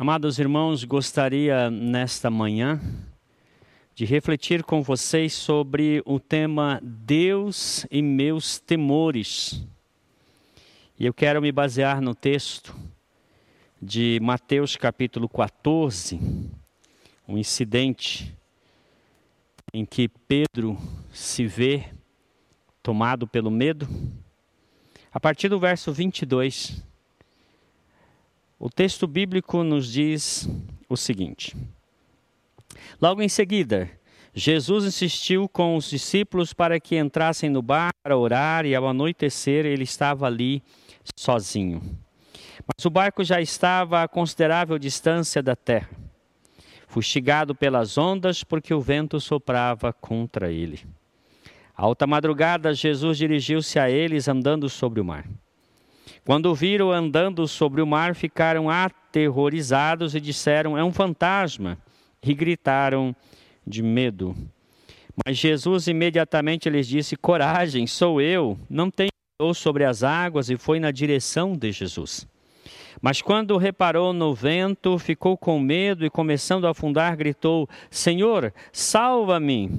Amados irmãos, gostaria nesta manhã de refletir com vocês sobre o tema Deus e meus temores. E eu quero me basear no texto de Mateus capítulo 14, um incidente em que Pedro se vê tomado pelo medo. A partir do verso 22, o texto bíblico nos diz o seguinte: Logo em seguida, Jesus insistiu com os discípulos para que entrassem no bar para orar, e ao anoitecer ele estava ali sozinho. Mas o barco já estava a considerável distância da terra, fustigado pelas ondas, porque o vento soprava contra ele. alta madrugada, Jesus dirigiu-se a eles andando sobre o mar. Quando viram andando sobre o mar, ficaram aterrorizados e disseram: É um fantasma! E gritaram de medo. Mas Jesus imediatamente lhes disse: Coragem, sou eu, não tenho sobre as águas e foi na direção de Jesus. Mas quando reparou no vento, ficou com medo e, começando a afundar, gritou: Senhor, salva-me!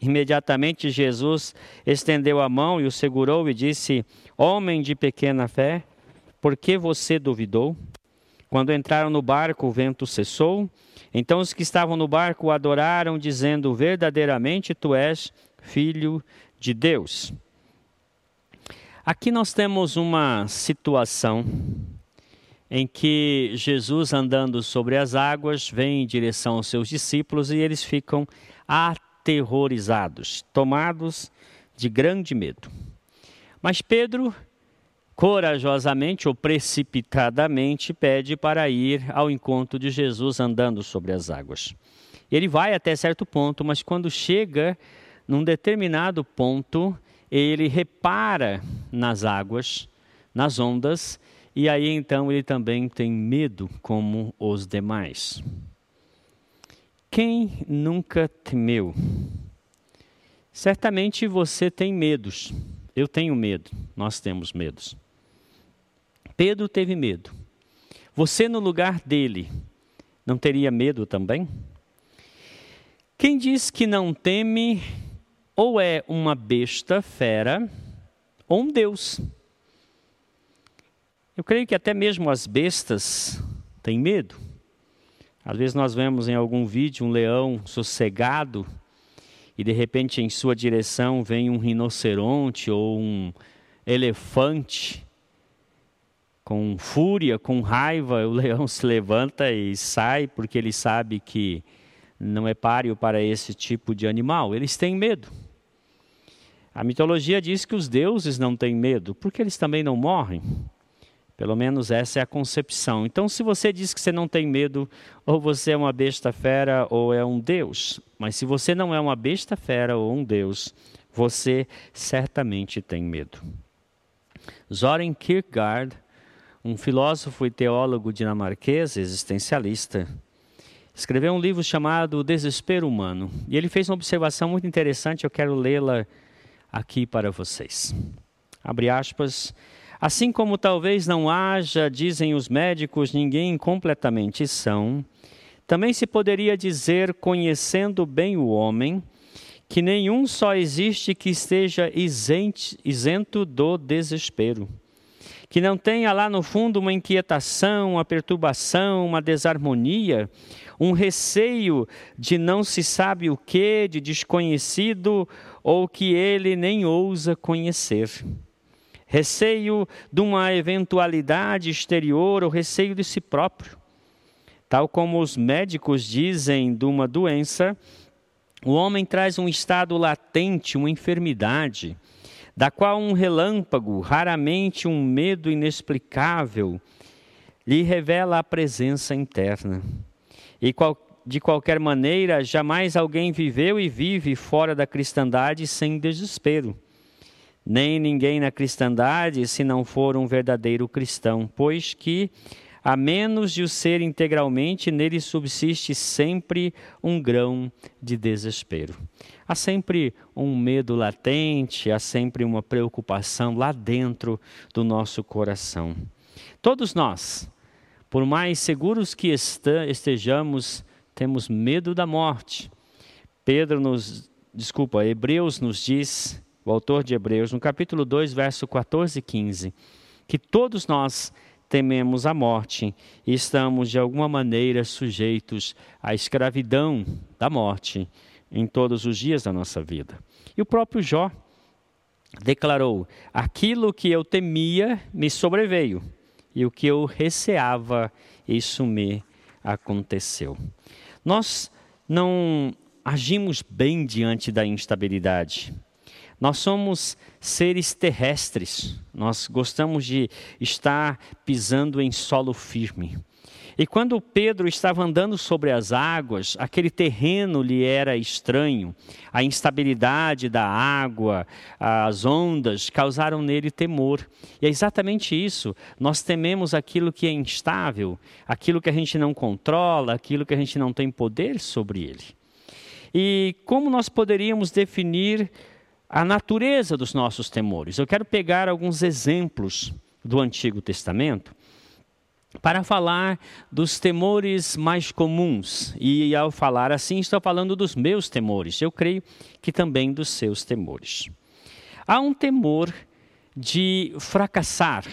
Imediatamente Jesus estendeu a mão e o segurou e disse: Homem de pequena fé, por que você duvidou? Quando entraram no barco, o vento cessou. Então os que estavam no barco adoraram, dizendo: Verdadeiramente tu és filho de Deus. Aqui nós temos uma situação em que Jesus, andando sobre as águas, vem em direção aos seus discípulos e eles ficam aterrorizados, tomados de grande medo. Mas Pedro, corajosamente ou precipitadamente, pede para ir ao encontro de Jesus andando sobre as águas. Ele vai até certo ponto, mas quando chega num determinado ponto, ele repara nas águas, nas ondas, e aí então ele também tem medo como os demais. Quem nunca temeu? Certamente você tem medos. Eu tenho medo, nós temos medos. Pedro teve medo. Você, no lugar dele, não teria medo também? Quem diz que não teme, ou é uma besta fera, ou um Deus. Eu creio que até mesmo as bestas têm medo. Às vezes nós vemos em algum vídeo um leão sossegado e de repente em sua direção vem um rinoceronte ou um elefante com fúria, com raiva, o leão se levanta e sai porque ele sabe que não é páreo para esse tipo de animal. Eles têm medo. A mitologia diz que os deuses não têm medo, porque eles também não morrem. Pelo menos essa é a concepção. Então, se você diz que você não tem medo, ou você é uma besta fera ou é um Deus. Mas se você não é uma besta fera ou um Deus, você certamente tem medo. Soren Kierkegaard, um filósofo e teólogo dinamarquês existencialista, escreveu um livro chamado O Desespero Humano. E ele fez uma observação muito interessante, eu quero lê-la aqui para vocês. Abre aspas. Assim como talvez não haja, dizem os médicos, ninguém completamente são, também se poderia dizer, conhecendo bem o homem, que nenhum só existe que esteja isento do desespero. Que não tenha lá no fundo uma inquietação, uma perturbação, uma desarmonia, um receio de não se sabe o que, de desconhecido, ou que ele nem ousa conhecer receio de uma eventualidade exterior ou receio de si próprio. Tal como os médicos dizem de uma doença, o homem traz um estado latente, uma enfermidade, da qual um relâmpago, raramente um medo inexplicável, lhe revela a presença interna. E de qualquer maneira, jamais alguém viveu e vive fora da cristandade sem desespero nem ninguém na cristandade se não for um verdadeiro cristão, pois que, a menos de o ser integralmente, nele subsiste sempre um grão de desespero. Há sempre um medo latente, há sempre uma preocupação lá dentro do nosso coração. Todos nós Por mais seguros que estejamos, temos medo da morte. Pedro nos, desculpa, Hebreus nos diz, o autor de Hebreus, no capítulo 2, verso 14 e 15, que todos nós tememos a morte e estamos de alguma maneira sujeitos à escravidão da morte em todos os dias da nossa vida. E o próprio Jó declarou: Aquilo que eu temia me sobreveio, e o que eu receava, isso me aconteceu. Nós não agimos bem diante da instabilidade. Nós somos seres terrestres, nós gostamos de estar pisando em solo firme. E quando Pedro estava andando sobre as águas, aquele terreno lhe era estranho. A instabilidade da água, as ondas causaram nele temor. E é exatamente isso. Nós tememos aquilo que é instável, aquilo que a gente não controla, aquilo que a gente não tem poder sobre ele. E como nós poderíamos definir a natureza dos nossos temores? Eu quero pegar alguns exemplos do Antigo Testamento para falar dos temores mais comuns. E ao falar assim, estou falando dos meus temores. Eu creio que também dos seus temores. Há um temor de fracassar,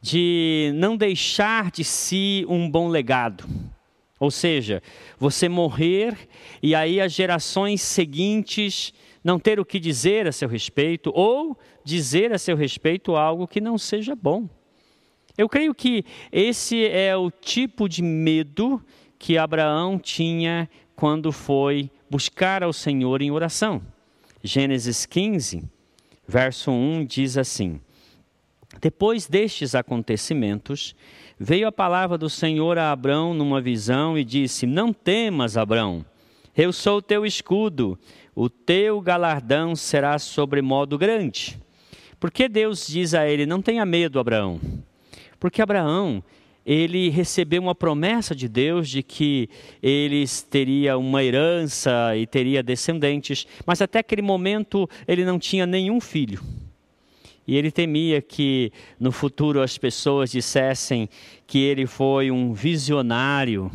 de não deixar de si um bom legado. Ou seja, você morrer e aí as gerações seguintes não ter o que dizer a seu respeito ou dizer a seu respeito algo que não seja bom. Eu creio que esse é o tipo de medo que Abraão tinha quando foi buscar ao Senhor em oração. Gênesis 15, verso 1 diz assim: Depois destes acontecimentos, veio a palavra do Senhor a Abraão numa visão e disse: Não temas, Abraão, eu sou o teu escudo, o teu galardão será sobremodo grande. Porque Deus diz a ele: Não tenha medo, Abraão porque Abraão, ele recebeu uma promessa de Deus de que eles teria uma herança e teria descendentes, mas até aquele momento ele não tinha nenhum filho. E ele temia que no futuro as pessoas dissessem que ele foi um visionário,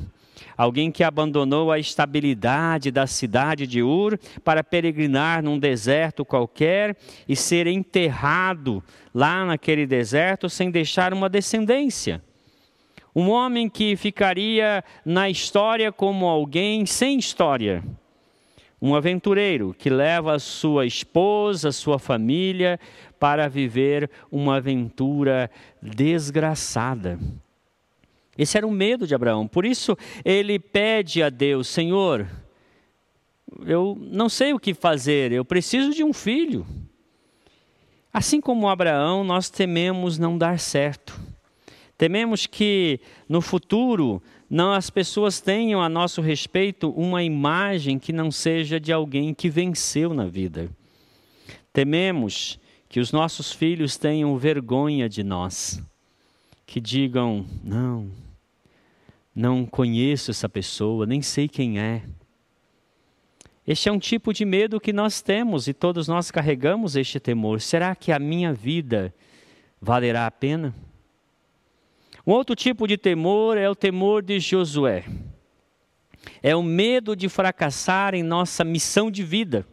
alguém que abandonou a estabilidade da cidade de Ur para peregrinar num deserto qualquer e ser enterrado lá naquele deserto sem deixar uma descendência. Um homem que ficaria na história como alguém sem história. Um aventureiro que leva a sua esposa, sua família para viver uma aventura desgraçada. Esse era o medo de Abraão. Por isso ele pede a Deus: Senhor, eu não sei o que fazer, eu preciso de um filho. Assim como Abraão, nós tememos não dar certo. Tememos que no futuro não as pessoas tenham a nosso respeito uma imagem que não seja de alguém que venceu na vida. Tememos que os nossos filhos tenham vergonha de nós, que digam: não, não conheço essa pessoa, nem sei quem é. Este é um tipo de medo que nós temos e todos nós carregamos este temor. Será que a minha vida valerá a pena? Um outro tipo de temor é o temor de Josué. É o medo de fracassar em nossa missão de vida.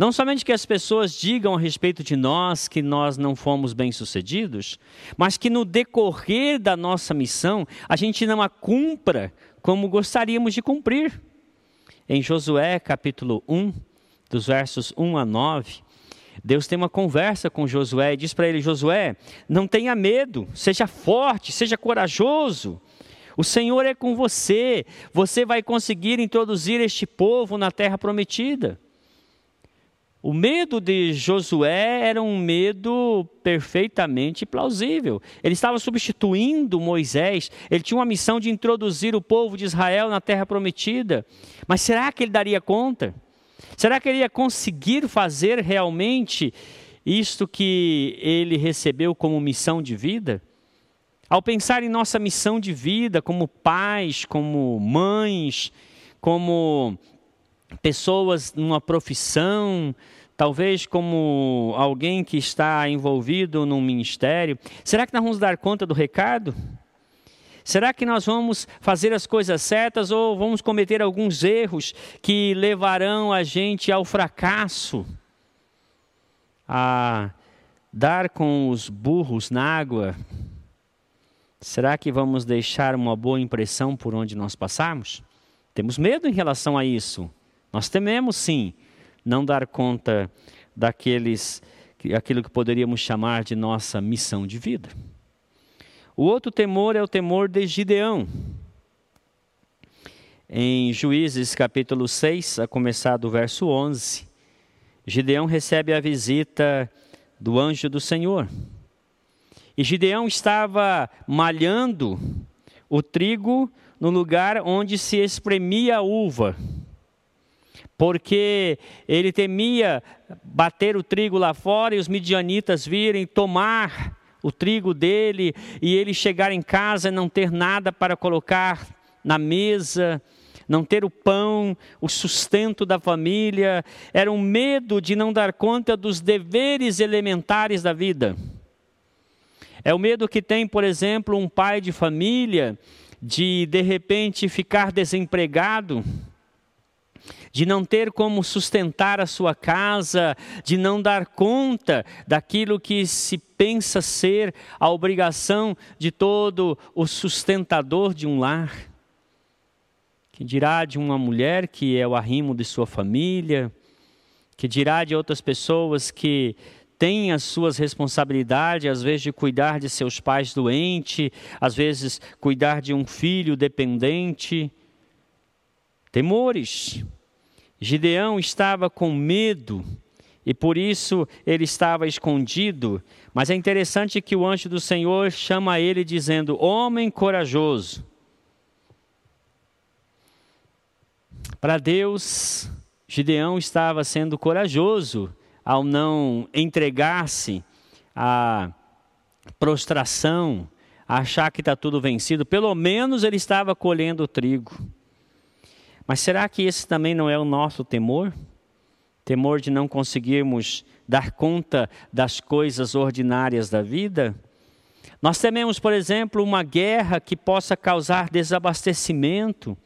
Não somente que as pessoas digam a respeito de nós que nós não fomos bem-sucedidos, mas que no decorrer da nossa missão a gente não a cumpra como gostaríamos de cumprir. Em Josué capítulo 1, dos versos 1 a 9, Deus tem uma conversa com Josué e diz para ele: Josué, não tenha medo, seja forte, seja corajoso. O Senhor é com você, você vai conseguir introduzir este povo na terra prometida. O medo de Josué era um medo perfeitamente plausível. Ele estava substituindo Moisés, ele tinha uma missão de introduzir o povo de Israel na terra prometida. Mas será que ele daria conta? Será que ele ia conseguir fazer realmente isto que ele recebeu como missão de vida? Ao pensar em nossa missão de vida como pais, como mães, como pessoas numa profissão, talvez como alguém que está envolvido num ministério, será que nós vamos dar conta do recado? Será que nós vamos fazer as coisas certas ou vamos cometer alguns erros que levarão a gente ao fracasso? A dar com os burros na água? Será que vamos deixar uma boa impressão por onde nós passarmos? Temos medo em relação a isso. Nós tememos sim não dar conta daqueles aquilo que poderíamos chamar de nossa missão de vida. O outro temor é o temor de Gideão. Em Juízes capítulo 6, a começar do verso 11, Gideão recebe a visita do anjo do Senhor. E Gideão estava malhando o trigo no lugar onde se espremia a uva porque ele temia bater o trigo lá fora e os midianitas virem tomar o trigo dele e ele chegar em casa e não ter nada para colocar na mesa, não ter o pão, o sustento da família, era um medo de não dar conta dos deveres elementares da vida. É o medo que tem, por exemplo, um pai de família de de repente ficar desempregado de não ter como sustentar a sua casa, de não dar conta daquilo que se pensa ser a obrigação de todo o sustentador de um lar. Que dirá de uma mulher que é o arrimo de sua família, que dirá de outras pessoas que têm as suas responsabilidades, às vezes de cuidar de seus pais doentes, às vezes cuidar de um filho dependente. Temores Gideão estava com medo e por isso ele estava escondido. Mas é interessante que o anjo do Senhor chama ele dizendo: Homem corajoso. Para Deus, Gideão estava sendo corajoso ao não entregar-se à prostração, a achar que está tudo vencido. Pelo menos ele estava colhendo o trigo. Mas será que esse também não é o nosso temor? Temor de não conseguirmos dar conta das coisas ordinárias da vida? Nós tememos, por exemplo, uma guerra que possa causar desabastecimento.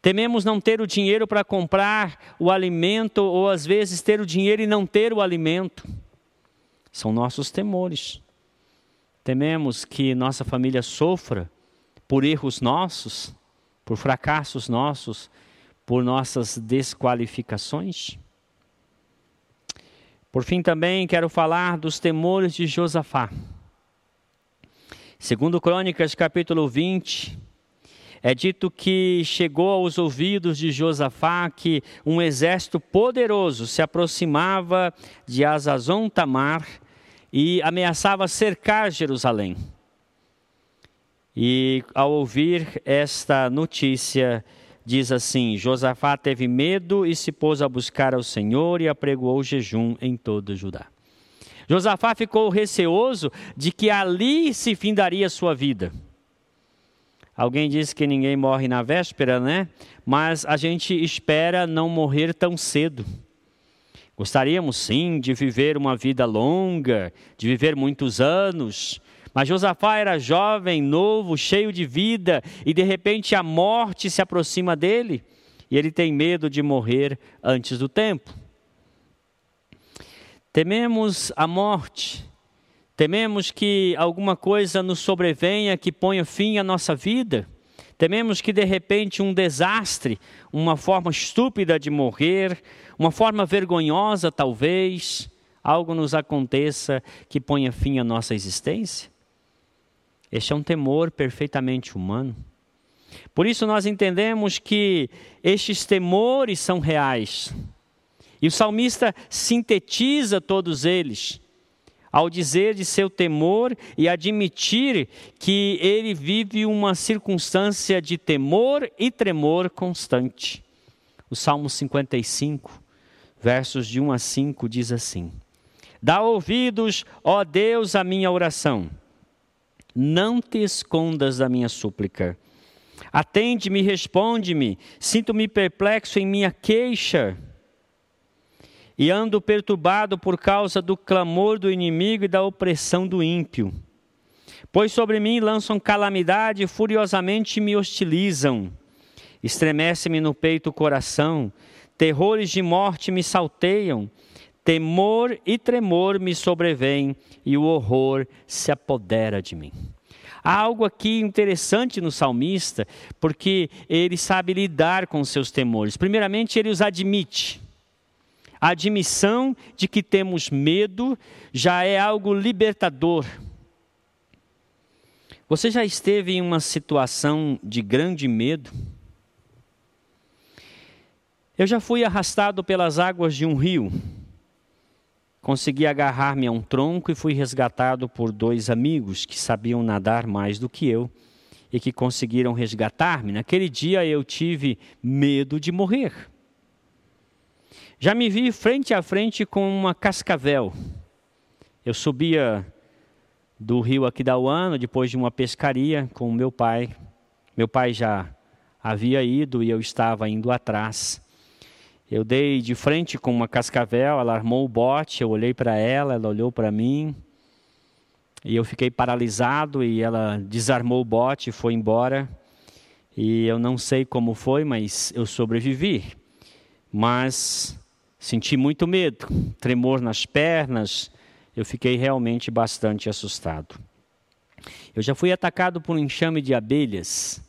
Tememos não ter o dinheiro para comprar o alimento, ou às vezes ter o dinheiro e não ter o alimento. São nossos temores. Tememos que nossa família sofra por erros nossos por fracassos nossos, por nossas desqualificações. Por fim, também quero falar dos temores de Josafá. Segundo Crônicas, capítulo 20, é dito que chegou aos ouvidos de Josafá que um exército poderoso se aproximava de Azazon Tamar e ameaçava cercar Jerusalém. E ao ouvir esta notícia, diz assim: Josafá teve medo e se pôs a buscar ao Senhor e apregoou jejum em todo Judá. Josafá ficou receoso de que ali se findaria sua vida. Alguém disse que ninguém morre na véspera, né? Mas a gente espera não morrer tão cedo. Gostaríamos sim de viver uma vida longa, de viver muitos anos, mas Josafá era jovem, novo, cheio de vida, e de repente a morte se aproxima dele, e ele tem medo de morrer antes do tempo. Tememos a morte, tememos que alguma coisa nos sobrevenha que ponha fim à nossa vida. Tememos que de repente um desastre, uma forma estúpida de morrer, uma forma vergonhosa talvez, algo nos aconteça que ponha fim à nossa existência. Este é um temor perfeitamente humano. Por isso nós entendemos que estes temores são reais. E o salmista sintetiza todos eles ao dizer de seu temor e admitir que ele vive uma circunstância de temor e tremor constante. O Salmo 55, versos de 1 a 5 diz assim: Dá ouvidos, ó Deus, à minha oração não te escondas da minha súplica. Atende-me, responde-me. Sinto-me perplexo em minha queixa. E ando perturbado por causa do clamor do inimigo e da opressão do ímpio. Pois sobre mim lançam calamidade e furiosamente me hostilizam. Estremece-me no peito o coração, terrores de morte me salteiam, temor e tremor me sobrevêm e o horror se apodera de mim. Há algo aqui interessante no salmista, porque ele sabe lidar com seus temores. Primeiramente, ele os admite. A admissão de que temos medo já é algo libertador. Você já esteve em uma situação de grande medo? Eu já fui arrastado pelas águas de um rio. Consegui agarrar-me a um tronco e fui resgatado por dois amigos que sabiam nadar mais do que eu e que conseguiram resgatar-me. Naquele dia eu tive medo de morrer. Já me vi frente a frente com uma cascavel. Eu subia do rio Aquidauano depois de uma pescaria com meu pai. Meu pai já havia ido e eu estava indo atrás. Eu dei de frente com uma cascavel, ela armou o bote, eu olhei para ela, ela olhou para mim. E eu fiquei paralisado e ela desarmou o bote e foi embora. E eu não sei como foi, mas eu sobrevivi. Mas senti muito medo, tremor nas pernas. Eu fiquei realmente bastante assustado. Eu já fui atacado por um enxame de abelhas.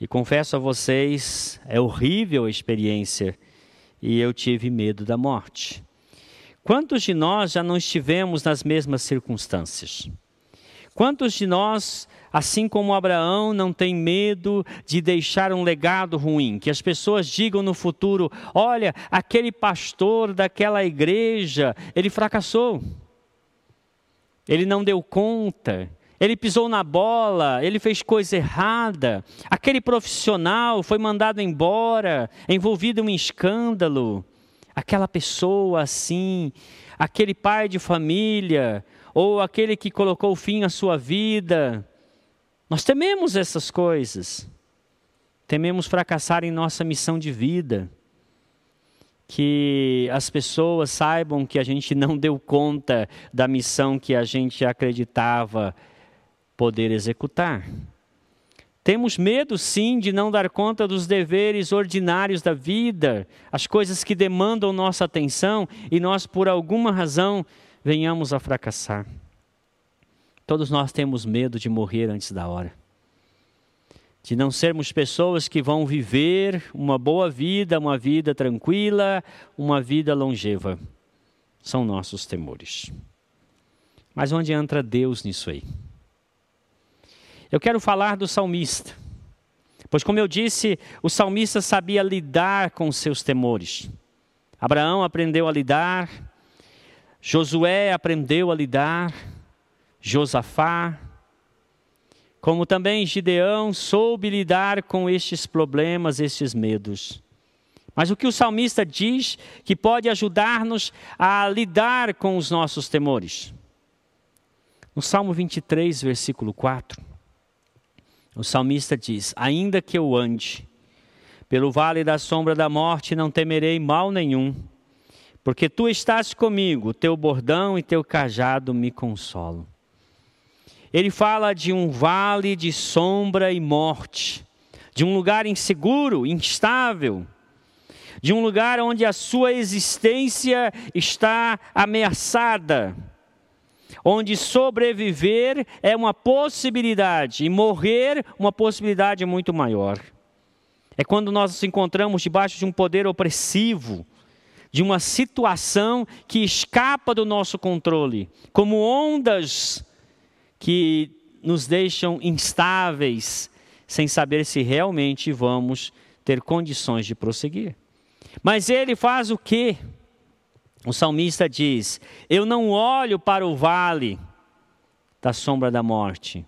E confesso a vocês, é horrível a experiência e eu tive medo da morte. Quantos de nós já não estivemos nas mesmas circunstâncias? Quantos de nós, assim como Abraão, não tem medo de deixar um legado ruim? Que as pessoas digam no futuro: olha, aquele pastor daquela igreja, ele fracassou. Ele não deu conta, ele pisou na bola, ele fez coisa errada. Aquele profissional foi mandado embora, envolvido em um escândalo. Aquela pessoa assim, aquele pai de família, ou aquele que colocou fim à sua vida. Nós tememos essas coisas. Tememos fracassar em nossa missão de vida. Que as pessoas saibam que a gente não deu conta da missão que a gente acreditava poder executar. Temos medo, sim, de não dar conta dos deveres ordinários da vida, as coisas que demandam nossa atenção e nós, por alguma razão, venhamos a fracassar. Todos nós temos medo de morrer antes da hora, de não sermos pessoas que vão viver uma boa vida, uma vida tranquila, uma vida longeva. São nossos temores. Mas onde entra Deus nisso aí? Eu quero falar do salmista. Pois, como eu disse, o salmista sabia lidar com seus temores. Abraão aprendeu a lidar, Josué aprendeu a lidar, Josafá, como também Gideão soube lidar com estes problemas, estes medos. Mas o que o salmista diz que pode ajudar-nos a lidar com os nossos temores? No Salmo 23, versículo 4. O salmista diz: Ainda que eu ande pelo vale da sombra da morte, não temerei mal nenhum, porque tu estás comigo, teu bordão e teu cajado me consolam. Ele fala de um vale de sombra e morte, de um lugar inseguro, instável, de um lugar onde a sua existência está ameaçada onde sobreviver é uma possibilidade e morrer uma possibilidade muito maior. É quando nós nos encontramos debaixo de um poder opressivo, de uma situação que escapa do nosso controle, como ondas que nos deixam instáveis, sem saber se realmente vamos ter condições de prosseguir. Mas ele faz o quê? O salmista diz: Eu não olho para o vale da sombra da morte,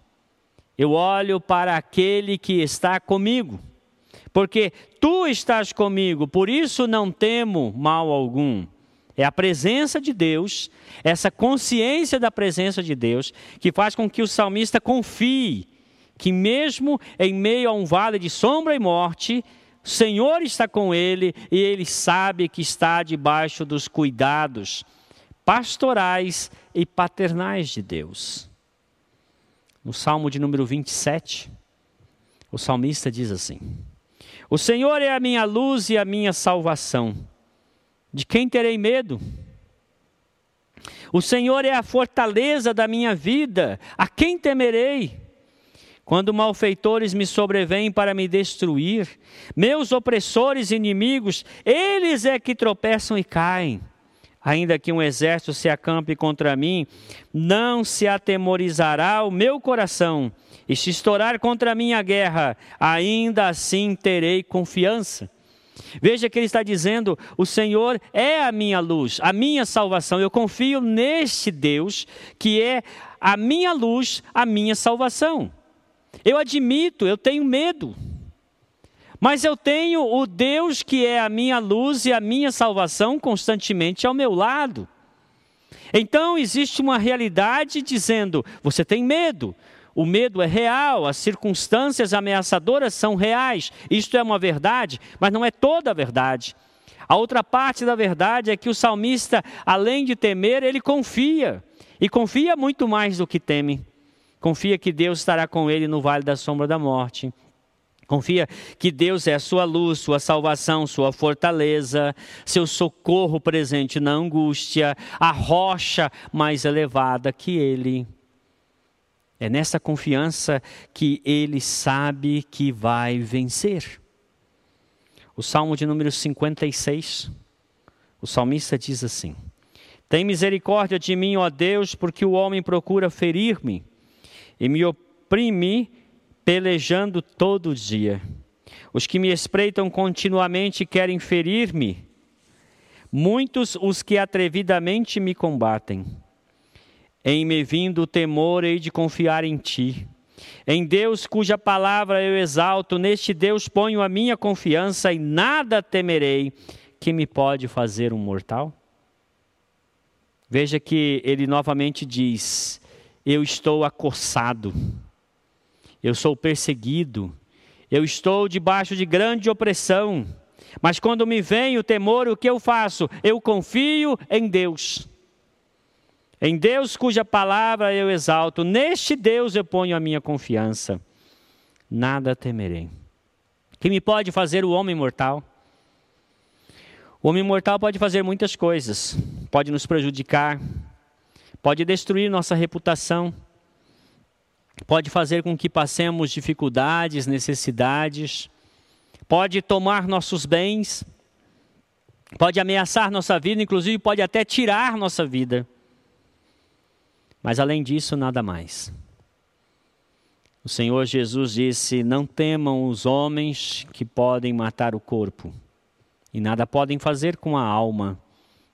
eu olho para aquele que está comigo, porque tu estás comigo, por isso não temo mal algum. É a presença de Deus, essa consciência da presença de Deus, que faz com que o salmista confie que, mesmo em meio a um vale de sombra e morte, Senhor está com ele e ele sabe que está debaixo dos cuidados pastorais e paternais de Deus. no Salmo de número 27, o salmista diz assim: O Senhor é a minha luz e a minha salvação. De quem terei medo? O Senhor é a fortaleza da minha vida. A quem temerei? Quando malfeitores me sobrevêm para me destruir, meus opressores e inimigos, eles é que tropeçam e caem. Ainda que um exército se acampe contra mim, não se atemorizará o meu coração. E se estourar contra mim a guerra, ainda assim terei confiança. Veja que ele está dizendo: o Senhor é a minha luz, a minha salvação. Eu confio neste Deus que é a minha luz, a minha salvação. Eu admito, eu tenho medo. Mas eu tenho o Deus que é a minha luz e a minha salvação constantemente ao meu lado. Então existe uma realidade dizendo: você tem medo. O medo é real, as circunstâncias ameaçadoras são reais. Isto é uma verdade, mas não é toda a verdade. A outra parte da verdade é que o salmista, além de temer, ele confia. E confia muito mais do que teme. Confia que Deus estará com ele no vale da sombra da morte. Confia que Deus é a sua luz, sua salvação, sua fortaleza, seu socorro presente na angústia, a rocha mais elevada que ele. É nessa confiança que ele sabe que vai vencer. O Salmo de número 56, o salmista diz assim: Tem misericórdia de mim, ó Deus, porque o homem procura ferir-me e me oprime pelejando todo dia. Os que me espreitam continuamente querem ferir-me. Muitos os que atrevidamente me combatem. Em me vindo o temor, hei de confiar em ti. Em Deus, cuja palavra eu exalto, neste Deus ponho a minha confiança e nada temerei que me pode fazer um mortal. Veja que ele novamente diz: eu estou acossado, eu sou perseguido, eu estou debaixo de grande opressão. Mas quando me vem o temor, o que eu faço? Eu confio em Deus. Em Deus cuja palavra eu exalto, neste Deus eu ponho a minha confiança. Nada temerei. Que me pode fazer o homem mortal? O homem mortal pode fazer muitas coisas, pode nos prejudicar, pode destruir nossa reputação, pode fazer com que passemos dificuldades, necessidades, pode tomar nossos bens, pode ameaçar nossa vida, inclusive pode até tirar nossa vida. Mas além disso, nada mais. O Senhor Jesus disse: Não temam os homens que podem matar o corpo, e nada podem fazer com a alma.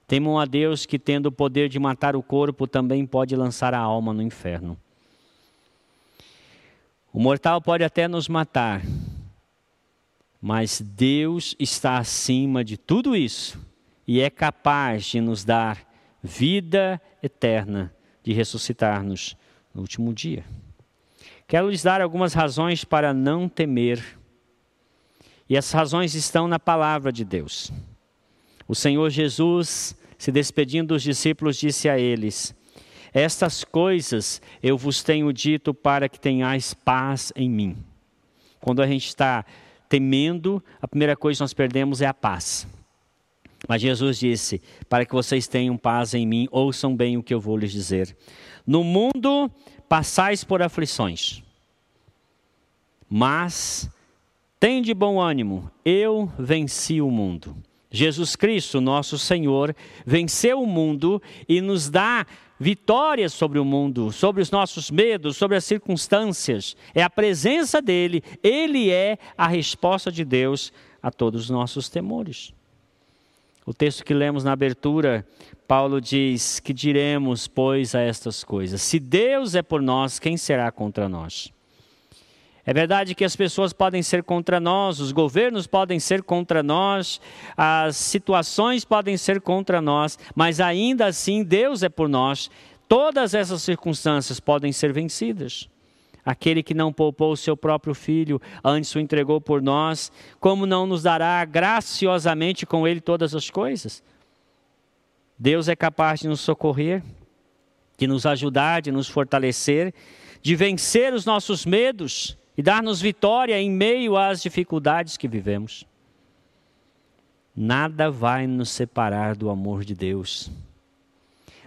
Temam a Deus que, tendo o poder de matar o corpo, também pode lançar a alma no inferno. O mortal pode até nos matar, mas Deus está acima de tudo isso e é capaz de nos dar vida eterna, de ressuscitar-nos no último dia. Quero lhes dar algumas razões para não temer, e as razões estão na palavra de Deus. O Senhor Jesus, se despedindo dos discípulos, disse a eles: Estas coisas eu vos tenho dito para que tenhais paz em mim. Quando a gente está temendo, a primeira coisa que nós perdemos é a paz. Mas Jesus disse: Para que vocês tenham paz em mim, ouçam bem o que eu vou lhes dizer. No mundo passais por aflições, mas tem de bom ânimo, eu venci o mundo. Jesus Cristo, nosso Senhor, venceu o mundo e nos dá vitórias sobre o mundo, sobre os nossos medos, sobre as circunstâncias. É a presença dele, ele é a resposta de Deus a todos os nossos temores. O texto que lemos na abertura, Paulo diz: Que diremos, pois, a estas coisas? Se Deus é por nós, quem será contra nós? É verdade que as pessoas podem ser contra nós, os governos podem ser contra nós, as situações podem ser contra nós, mas ainda assim Deus é por nós. Todas essas circunstâncias podem ser vencidas. Aquele que não poupou o seu próprio filho, antes o entregou por nós, como não nos dará graciosamente com ele todas as coisas? Deus é capaz de nos socorrer, de nos ajudar, de nos fortalecer de vencer os nossos medos e dar-nos vitória em meio às dificuldades que vivemos. Nada vai nos separar do amor de Deus.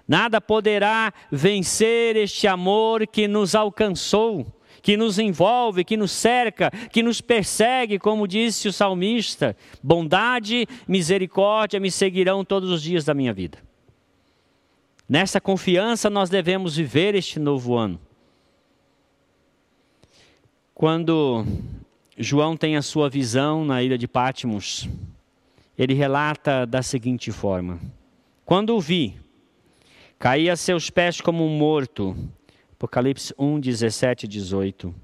Nada poderá vencer este amor que nos alcançou, que nos envolve, que nos cerca, que nos persegue, como disse o salmista: bondade, misericórdia me seguirão todos os dias da minha vida. Nessa confiança nós devemos viver este novo ano. Quando João tem a sua visão na ilha de Patmos, ele relata da seguinte forma: Quando o vi, Caí a seus pés como um morto. Apocalipse 1, 17 e 18.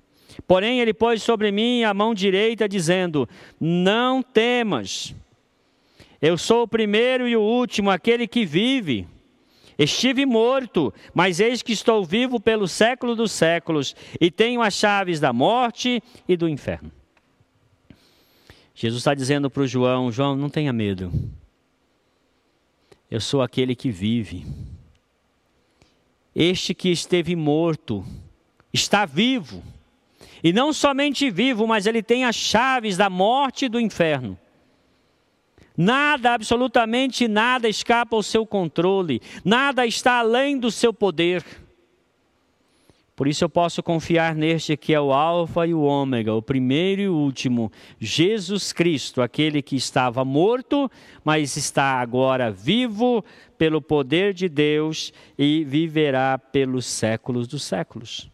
Porém, ele pôs sobre mim a mão direita, dizendo: Não temas. Eu sou o primeiro e o último, aquele que vive. Estive morto, mas eis que estou vivo pelo século dos séculos e tenho as chaves da morte e do inferno. Jesus está dizendo para o João: João, não tenha medo. Eu sou aquele que vive. Este que esteve morto está vivo. E não somente vivo, mas ele tem as chaves da morte e do inferno. Nada, absolutamente nada escapa ao seu controle, nada está além do seu poder. Por isso eu posso confiar neste que é o Alfa e o Ômega, o primeiro e o último, Jesus Cristo, aquele que estava morto, mas está agora vivo pelo poder de Deus e viverá pelos séculos dos séculos.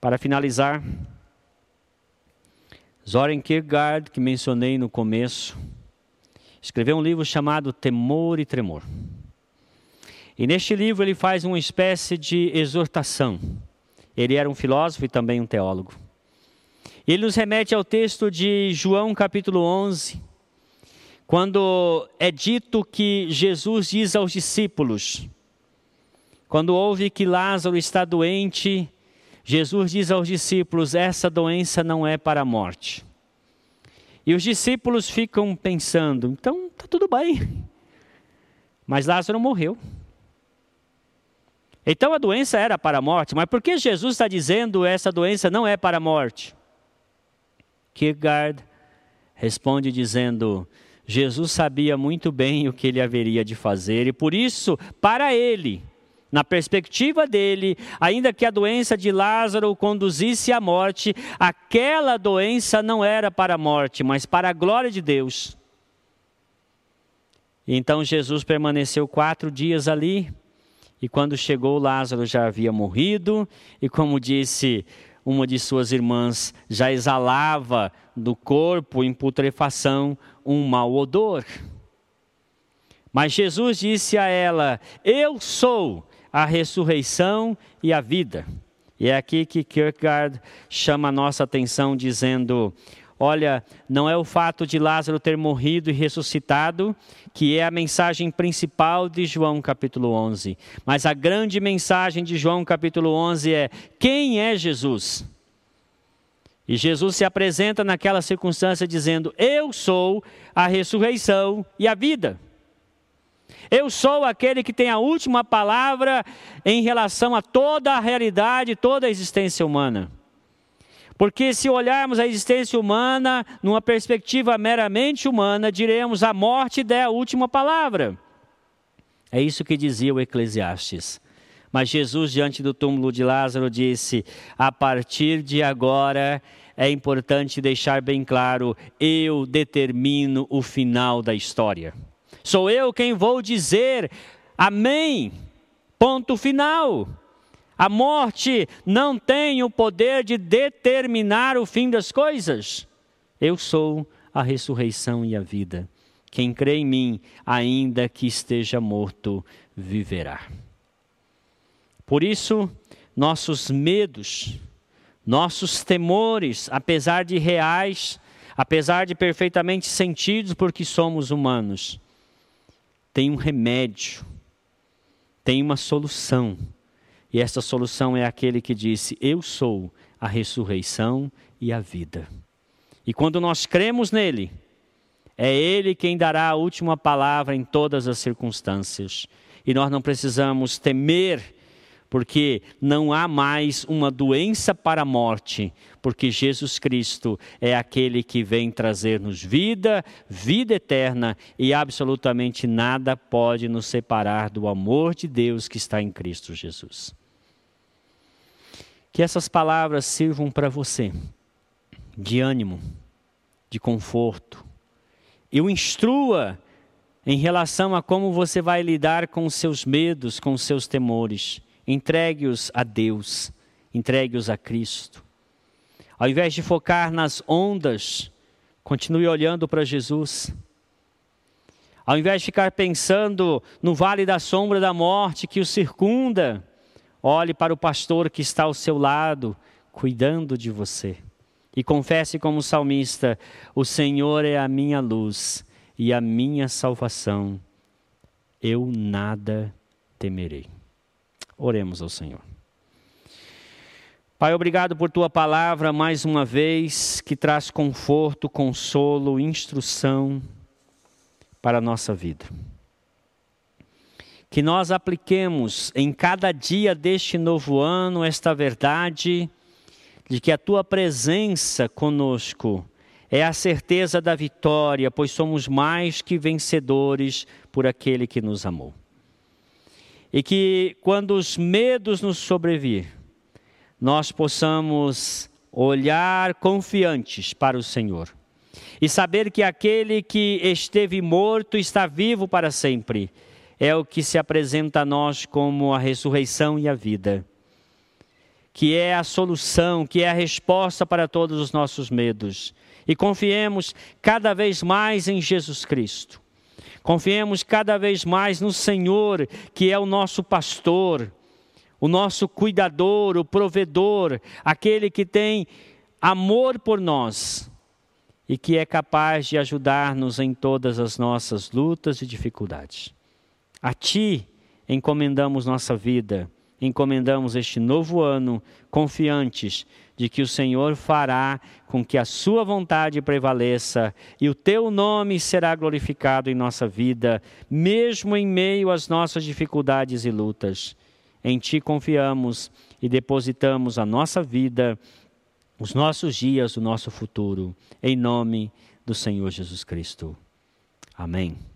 Para finalizar, Zoran Kierkegaard, que mencionei no começo, escreveu um livro chamado Temor e Tremor. E neste livro ele faz uma espécie de exortação. Ele era um filósofo e também um teólogo. Ele nos remete ao texto de João capítulo 11, quando é dito que Jesus diz aos discípulos, quando ouve que Lázaro está doente, Jesus diz aos discípulos: essa doença não é para a morte. E os discípulos ficam pensando: então está tudo bem. Mas Lázaro morreu. Então a doença era para a morte, mas por que Jesus está dizendo essa doença não é para a morte? Kierkegaard responde dizendo: Jesus sabia muito bem o que ele haveria de fazer e por isso, para ele, na perspectiva dele, ainda que a doença de Lázaro conduzisse à morte, aquela doença não era para a morte, mas para a glória de Deus. Então Jesus permaneceu quatro dias ali, e quando chegou, Lázaro já havia morrido, e como disse uma de suas irmãs, já exalava do corpo em putrefação um mau odor. Mas Jesus disse a ela: Eu sou a ressurreição e a vida. E é aqui que Kierkegaard chama a nossa atenção, dizendo: Olha, não é o fato de Lázaro ter morrido e ressuscitado que é a mensagem principal de João capítulo 11. Mas a grande mensagem de João capítulo 11 é: quem é Jesus? E Jesus se apresenta naquela circunstância dizendo: Eu sou a ressurreição e a vida. Eu sou aquele que tem a última palavra em relação a toda a realidade, toda a existência humana. Porque se olharmos a existência humana numa perspectiva meramente humana, diremos a morte é a última palavra. É isso que dizia o Eclesiastes. Mas Jesus, diante do túmulo de Lázaro, disse: A partir de agora é importante deixar bem claro: eu determino o final da história. Sou eu quem vou dizer amém. Ponto final. A morte não tem o poder de determinar o fim das coisas. Eu sou a ressurreição e a vida. Quem crê em mim, ainda que esteja morto, viverá. Por isso, nossos medos, nossos temores, apesar de reais, apesar de perfeitamente sentidos, porque somos humanos, têm um remédio, têm uma solução e essa solução é aquele que disse: Eu sou a ressurreição e a vida. E quando nós cremos nele, é ele quem dará a última palavra em todas as circunstâncias. E nós não precisamos temer porque não há mais uma doença para a morte, porque Jesus Cristo é aquele que vem trazer-nos vida, vida eterna e absolutamente nada pode nos separar do amor de Deus que está em Cristo Jesus. Que essas palavras sirvam para você de ânimo, de conforto. Eu instrua em relação a como você vai lidar com os seus medos, com os seus temores. Entregue-os a Deus, entregue-os a Cristo. Ao invés de focar nas ondas, continue olhando para Jesus. Ao invés de ficar pensando no vale da sombra da morte que o circunda, olhe para o pastor que está ao seu lado, cuidando de você. E confesse como salmista: O Senhor é a minha luz e a minha salvação, eu nada temerei. Oremos ao Senhor. Pai, obrigado por tua palavra mais uma vez, que traz conforto, consolo, instrução para a nossa vida. Que nós apliquemos em cada dia deste novo ano esta verdade de que a tua presença conosco é a certeza da vitória, pois somos mais que vencedores por aquele que nos amou. E que quando os medos nos sobrevir, nós possamos olhar confiantes para o Senhor e saber que aquele que esteve morto está vivo para sempre. É o que se apresenta a nós como a ressurreição e a vida, que é a solução, que é a resposta para todos os nossos medos e confiemos cada vez mais em Jesus Cristo. Confiemos cada vez mais no Senhor, que é o nosso pastor, o nosso cuidador, o provedor, aquele que tem amor por nós e que é capaz de ajudar-nos em todas as nossas lutas e dificuldades. A Ti encomendamos nossa vida, encomendamos este novo ano, confiantes de que o Senhor fará com que a sua vontade prevaleça e o teu nome será glorificado em nossa vida, mesmo em meio às nossas dificuldades e lutas. Em ti confiamos e depositamos a nossa vida, os nossos dias, o nosso futuro, em nome do Senhor Jesus Cristo. Amém.